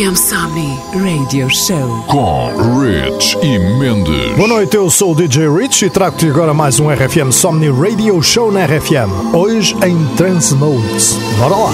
RFM Somni Radio Show com Rich e Mendes. Boa noite, eu sou o DJ Rich e trago-te agora mais um RFM Somni Radio Show na RFM. Hoje em Trance Modes. Bora lá!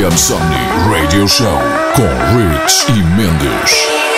TM Somni Radio Show com Rich e Mendes.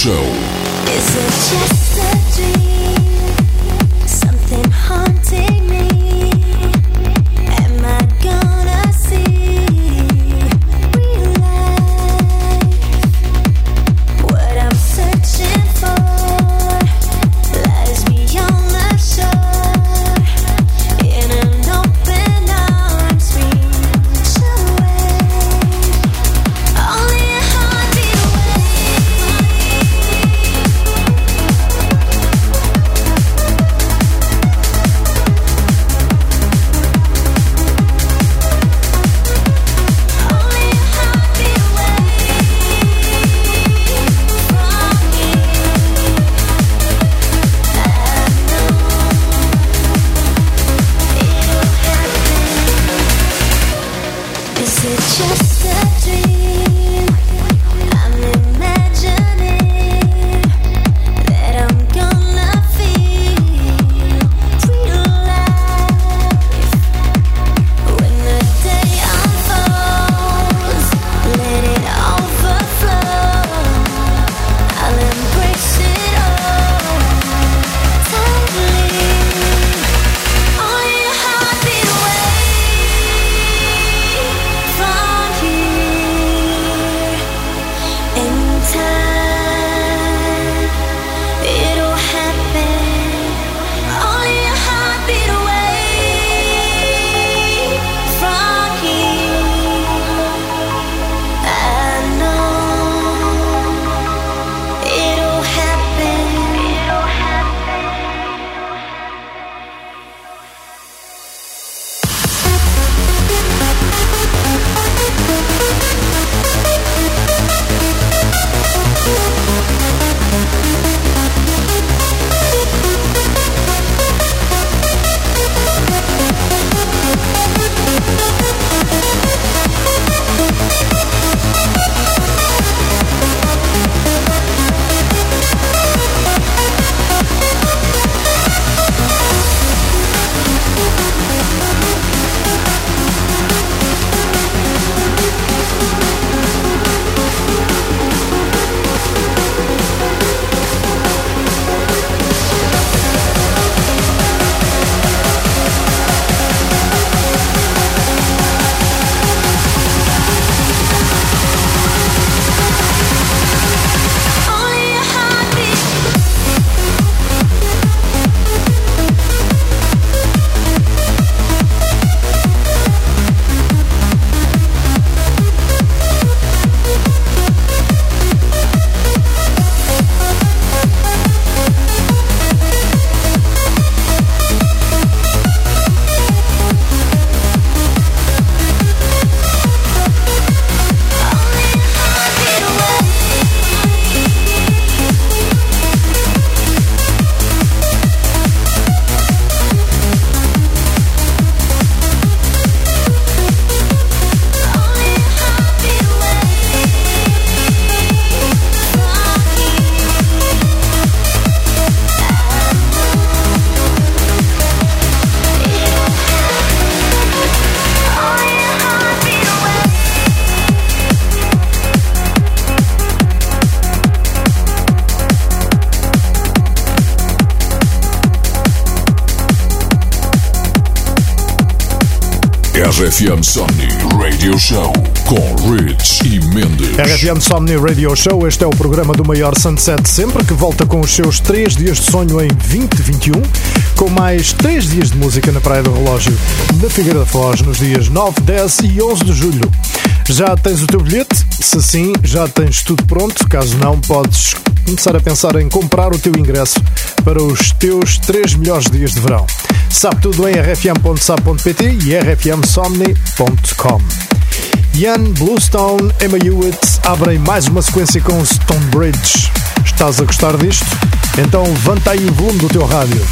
Show. RFM Somni Radio Show com Rich e Mendes. RFM Somni Radio Show, este é o programa do maior sunset sempre, que volta com os seus 3 dias de sonho em 2021, com mais 3 dias de música na Praia do Relógio, na Figueira da Foz, nos dias 9, 10 e 11 de julho. Já tens o teu bilhete? Se sim, já tens tudo pronto. Caso não, podes começar a pensar em comprar o teu ingresso para os teus 3 melhores dias de verão. Sabe tudo em rfm.sap.pt e rfmsomni.com. Ian Bluestone, Emma Hewitt abrem mais uma sequência com Stonebridge. Estás a gostar disto? Então levanta aí o volume do teu rádio.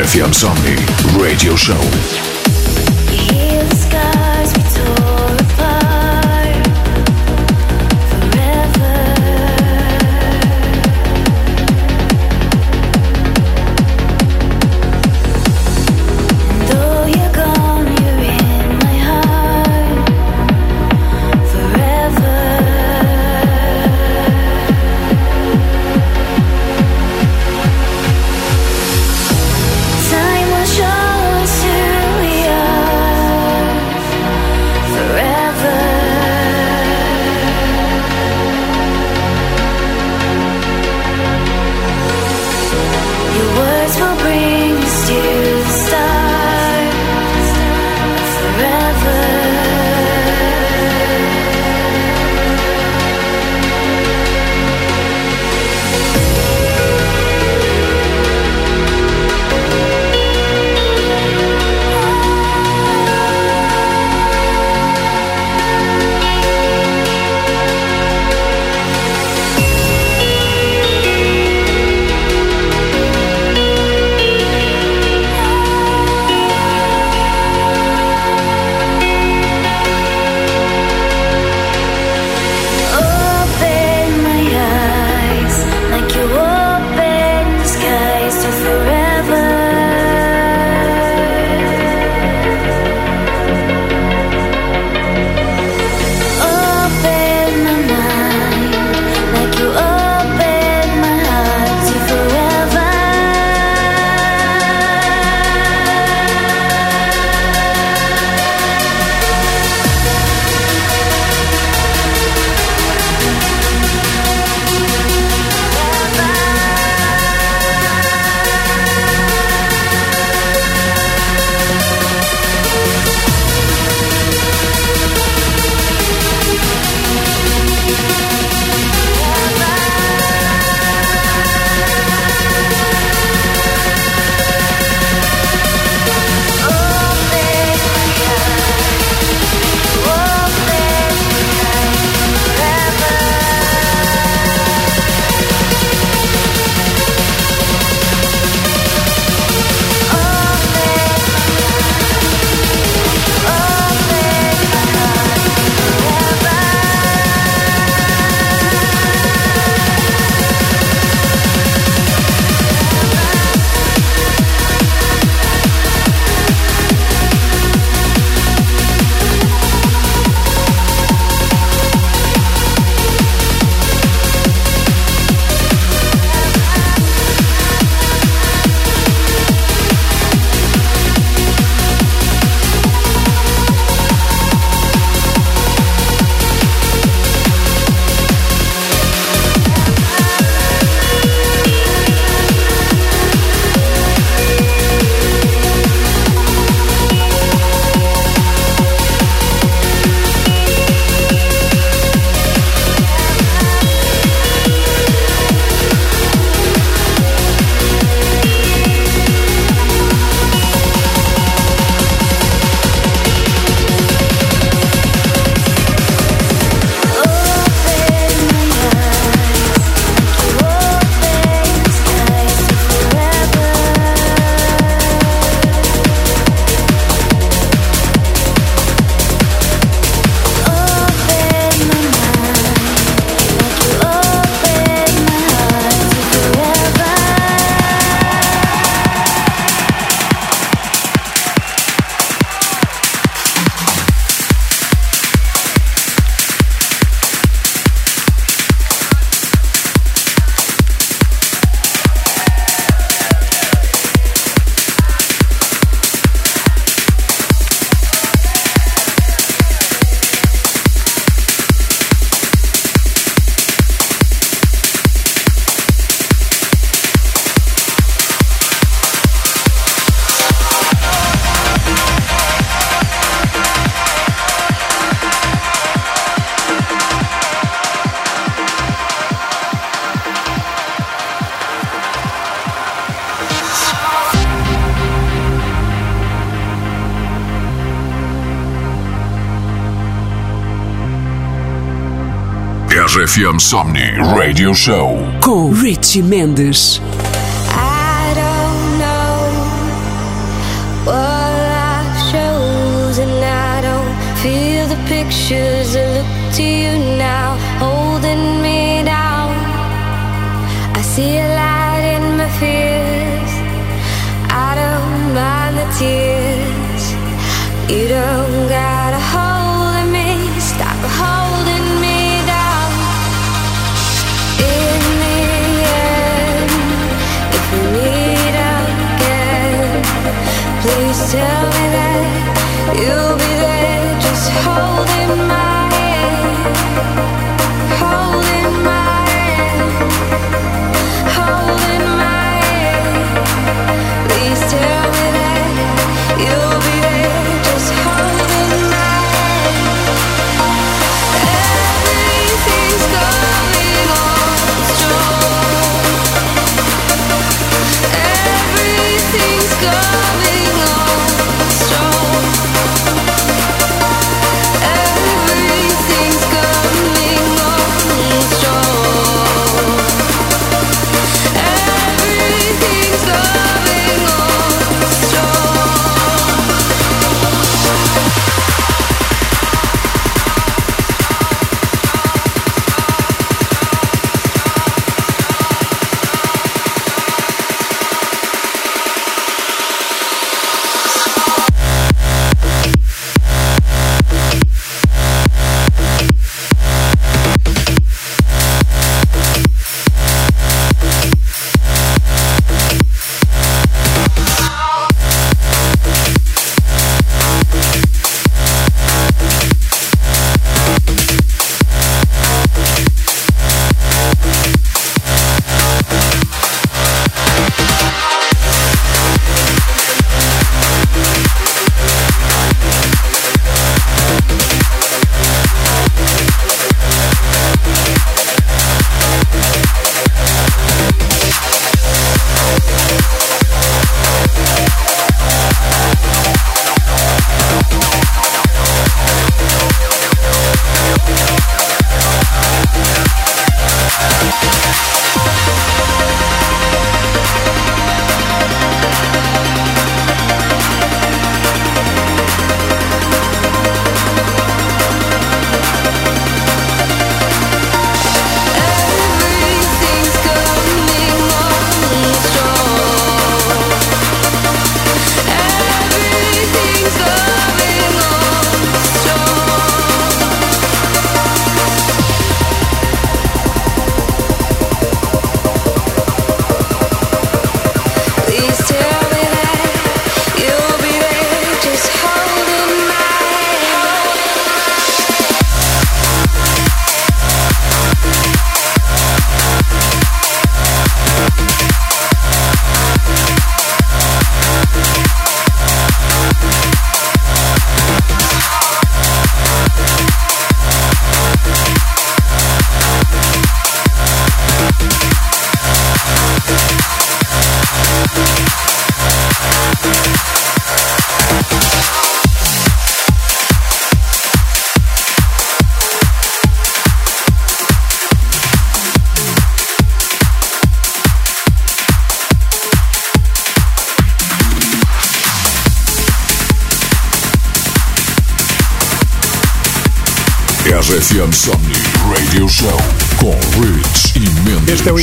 RFM Somni Radio Show. RFM Somni Radio Show. Com Richie Mendes. I don't know what life shows, and I don't feel the pictures that look to you now, holding me down. I see a light in my fears. I don't mind the tears. You don't got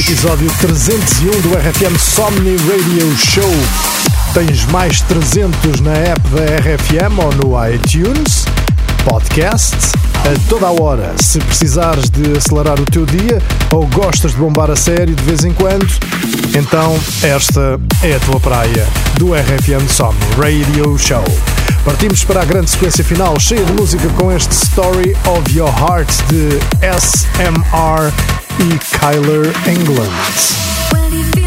episódio 301 do RFM Somni Radio Show. Tens mais 300 na app da RFM ou no iTunes, podcast, a toda a hora. Se precisares de acelerar o teu dia ou gostas de bombar a sério de vez em quando, então esta é a tua praia do RFM Somni Radio Show. Partimos para a grande sequência final, cheia de música com este Story of Your Heart de SMR e Kyler England.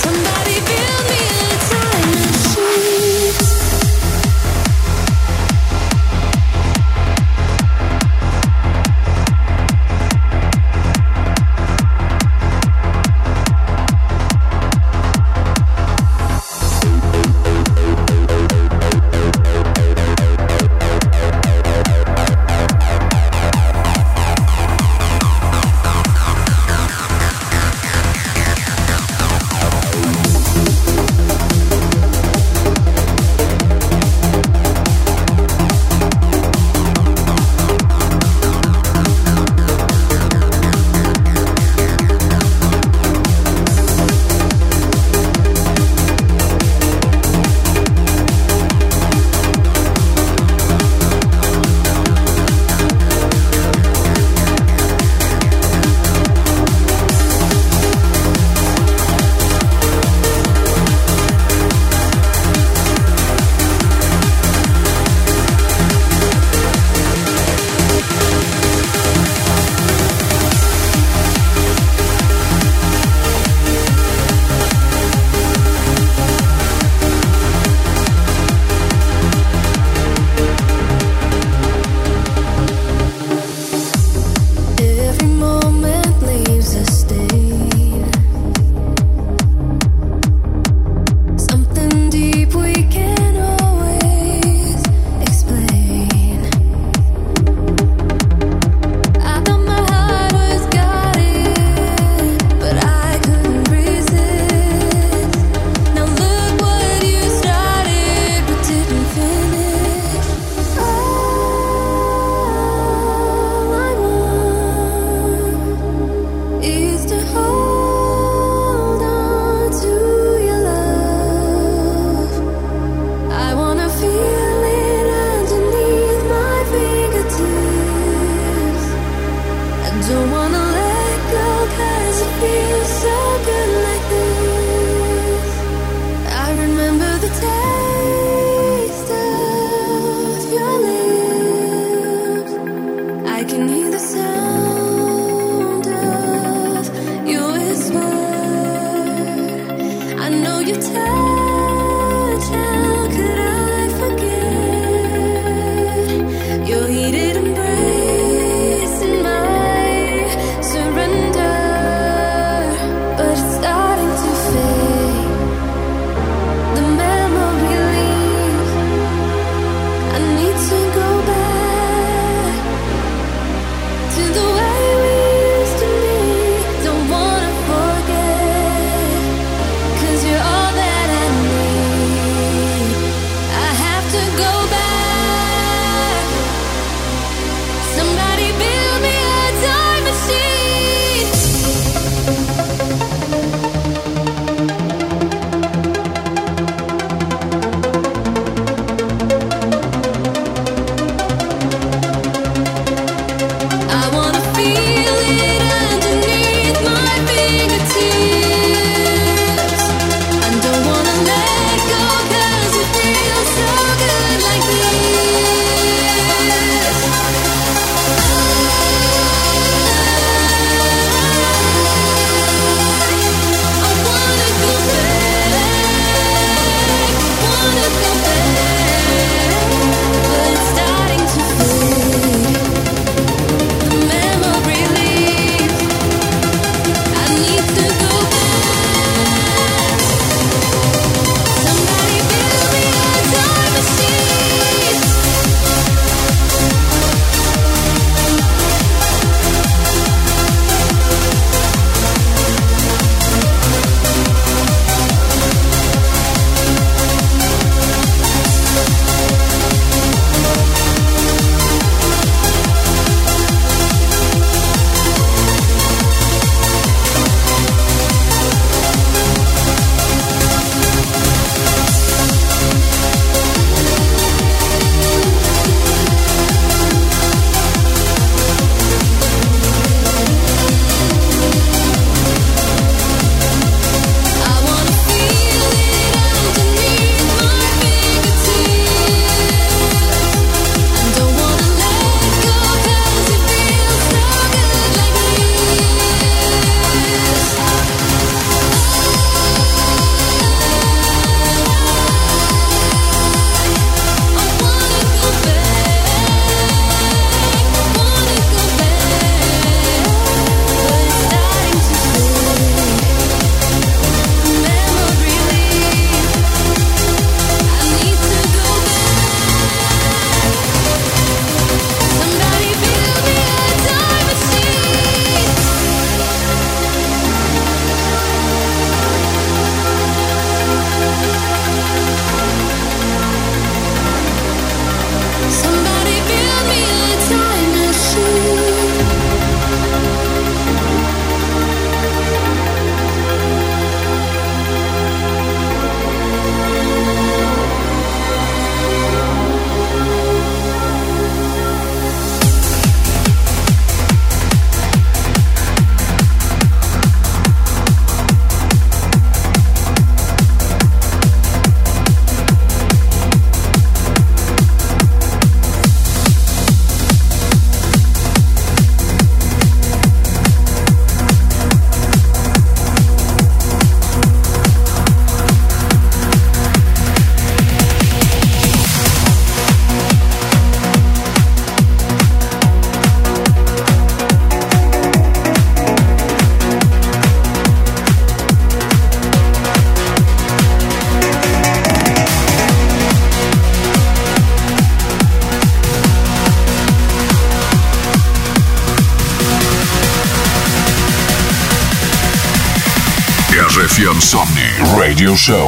Insomni Radio Show.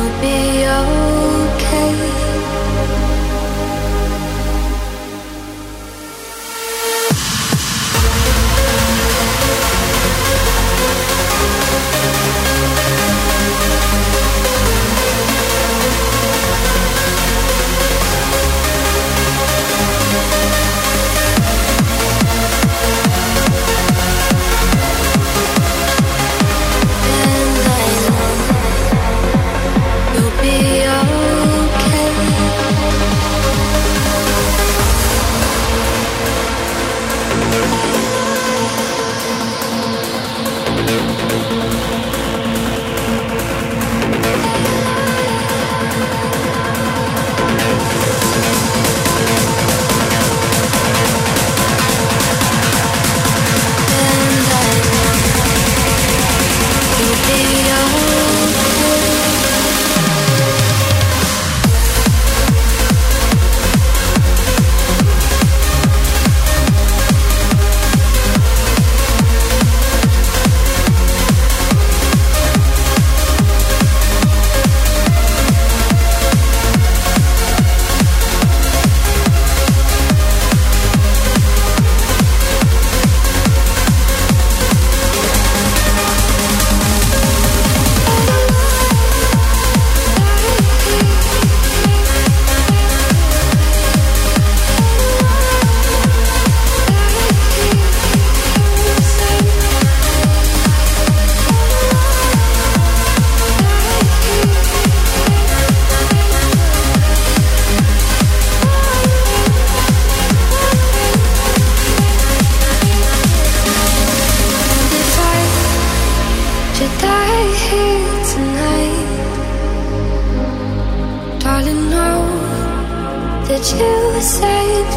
will be over.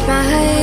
My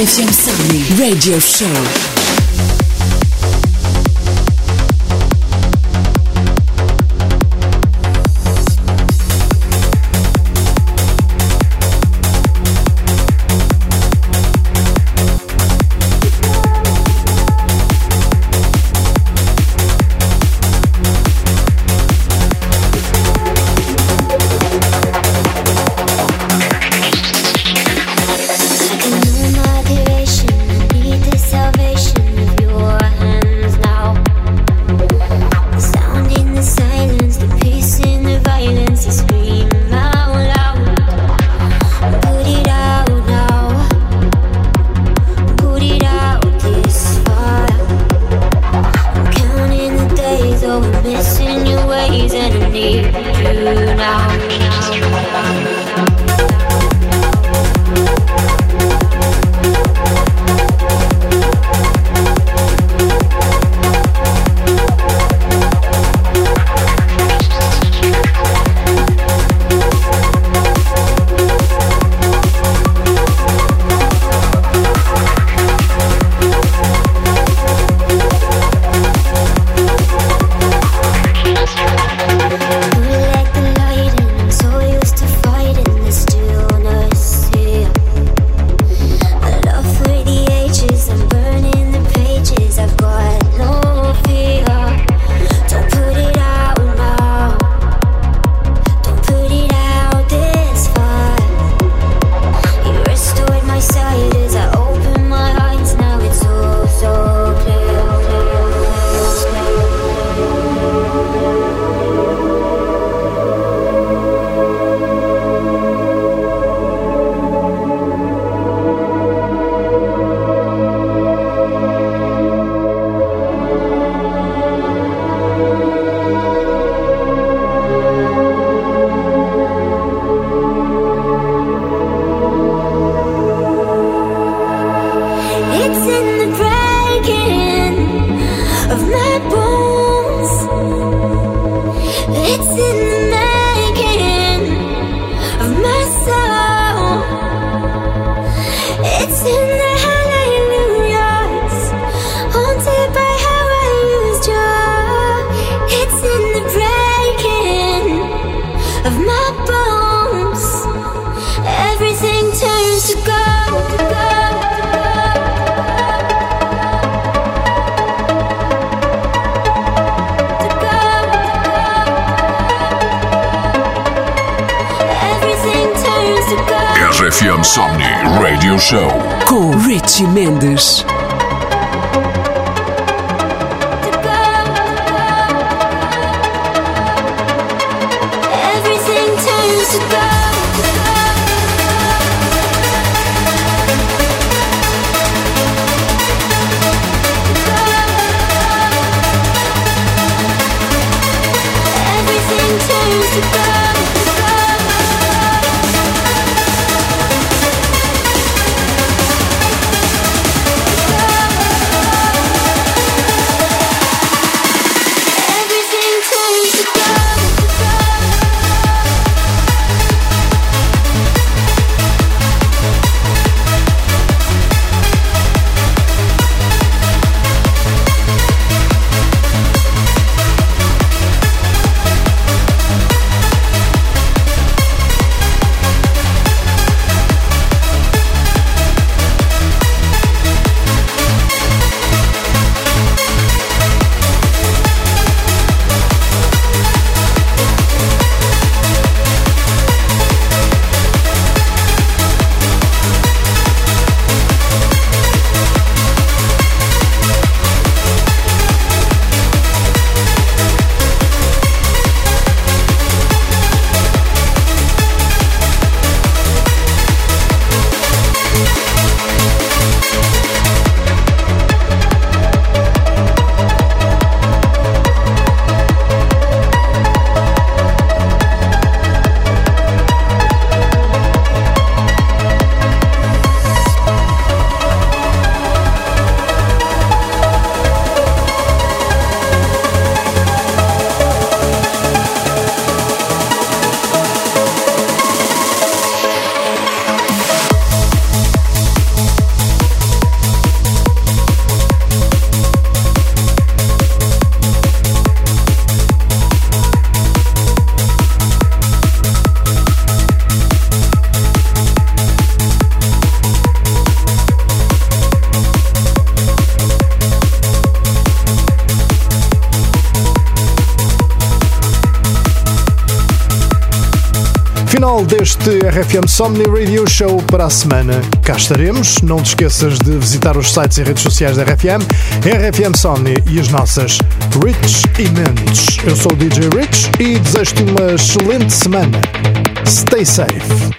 ouvir o RFM Summer Radio Show. RFM Somni Radio Show. Com Richie Mendes. Deste RFM Somni Radio Show para a semana. Cá estaremos. Não te esqueças de visitar os sites e redes sociais da RFM, RFM Somni e as nossas Rich e Mendes. Eu sou o DJ Rich e desejo-te uma excelente semana. Stay safe.